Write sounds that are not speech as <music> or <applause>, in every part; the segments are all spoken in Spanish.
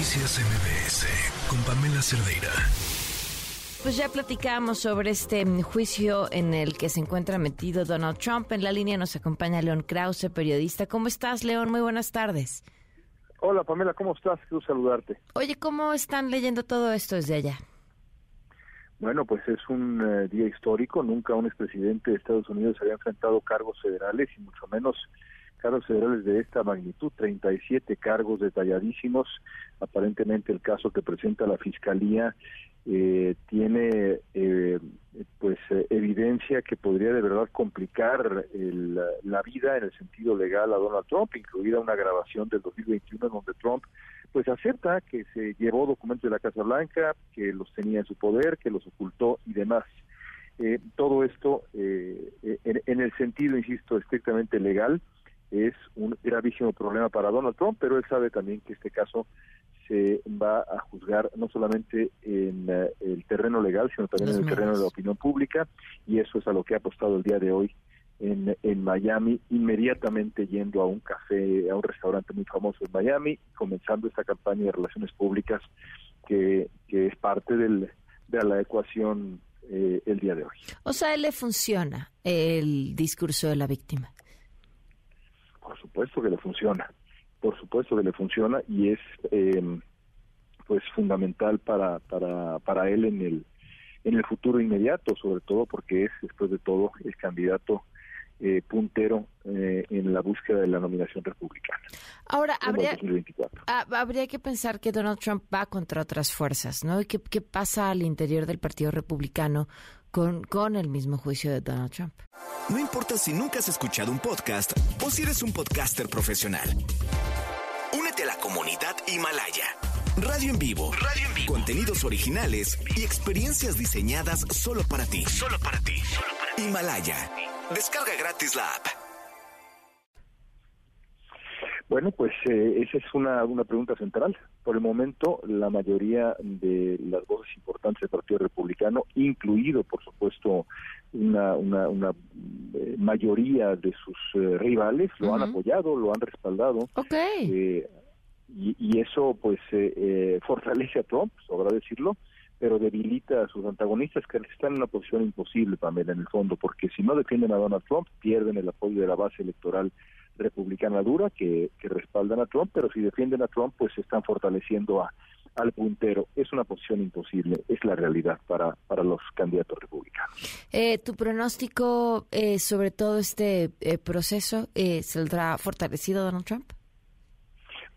Noticias MBS con Pamela Cerdeira. Pues ya platicamos sobre este juicio en el que se encuentra metido Donald Trump. En la línea nos acompaña León Krause, periodista. ¿Cómo estás, León? Muy buenas tardes. Hola, Pamela, ¿cómo estás? Quiero saludarte. Oye, ¿cómo están leyendo todo esto desde allá? Bueno, pues es un eh, día histórico. Nunca un expresidente de Estados Unidos había enfrentado cargos federales y mucho menos cargos federales de esta magnitud, 37 cargos detalladísimos. Aparentemente el caso que presenta la Fiscalía eh, tiene eh, pues eh, evidencia que podría de verdad complicar el, la vida en el sentido legal a Donald Trump, incluida una grabación del 2021 donde Trump pues acepta que se llevó documentos de la Casa Blanca, que los tenía en su poder, que los ocultó y demás. Eh, todo esto en, en, el sentido, insisto, estrictamente legal, es un gravísimo problema para Donald Trump, pero él sabe también que este caso se va a juzgar no solamente en eh, el terreno legal, sino también en el terreno de la opinión pública, y eso es a lo que ha apostado el día de hoy en, en Miami, inmediatamente yendo a un café, a un restaurante muy famoso en Miami, comenzando esta campaña de relaciones públicas que, que es parte del, de la ecuación eh, el día de hoy. O sea, él le funciona el discurso de la víctima. Por supuesto que le funciona, por supuesto que le funciona y es eh, pues fundamental para, para, para él en el en el futuro inmediato, sobre todo porque es después de todo el candidato eh, puntero eh, en la búsqueda de la nominación republicana. Ahora, habría, ah, habría que pensar que Donald Trump va contra otras fuerzas, ¿no? ¿Qué, qué pasa al interior del Partido Republicano con, con el mismo juicio de Donald Trump? No importa si nunca has escuchado un podcast o si eres un podcaster profesional. Únete a la comunidad Himalaya. Radio en vivo. Radio en vivo. Contenidos originales y experiencias diseñadas solo para ti. Solo para ti. Solo para ti. Himalaya. Descarga gratis la app. Bueno, pues eh, esa es una, una pregunta central. Por el momento, la mayoría de las voces importantes del Partido Republicano, incluido, por supuesto, una, una, una eh, mayoría de sus eh, rivales, lo han apoyado, lo han respaldado. Okay. Y, y, eso, pues, fortalece a Trump, sobra decirlo, pero debilita a sus antagonistas que están en una posición imposible, Pamela, en el fondo, porque si no defienden a Donald Trump, pierden el apoyo de la base electoral republicana dura que, que respaldan a Trump, pero si defienden a Trump, pues están fortaleciendo a, al puntero. Es una posición imposible, es la realidad para, para los candidatos republicanos. Eh, ¿Tu pronóstico eh, sobre todo este eh, proceso eh, saldrá fortalecido Donald Trump?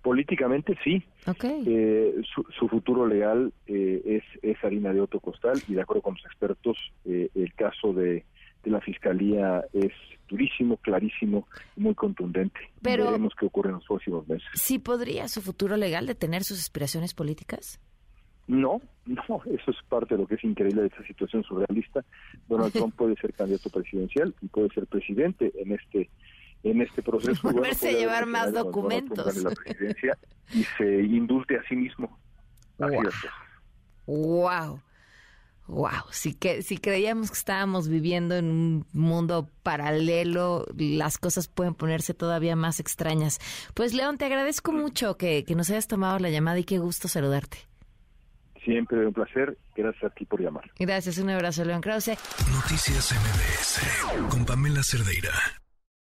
Políticamente sí. Okay. Eh, su, su, futuro legal eh, es, es harina de otro costal y de acuerdo con los expertos, el caso de, de, la fiscalía es durísimo, clarísimo, muy contundente. Pero, Veremos qué ocurre en los próximos meses. ¿Sí podría su futuro legal detener sus aspiraciones políticas? No, no, eso es parte de lo que es increíble de esta situación surrealista. Donald <laughs> Trump puede ser candidato presidencial y puede ser presidente en este en este proceso. <laughs> Volverse bueno, a llevar más documentos. La presidencia y se indulte a sí mismo. Así wow. wow. Wow, si, que, si creíamos que estábamos viviendo en un mundo paralelo, las cosas pueden ponerse todavía más extrañas. Pues León, te agradezco mucho que, que nos hayas tomado la llamada y qué gusto saludarte. Siempre un placer. Gracias a ti por llamar. Gracias, un abrazo, León Krause. Noticias MBS con Pamela Cerdeira.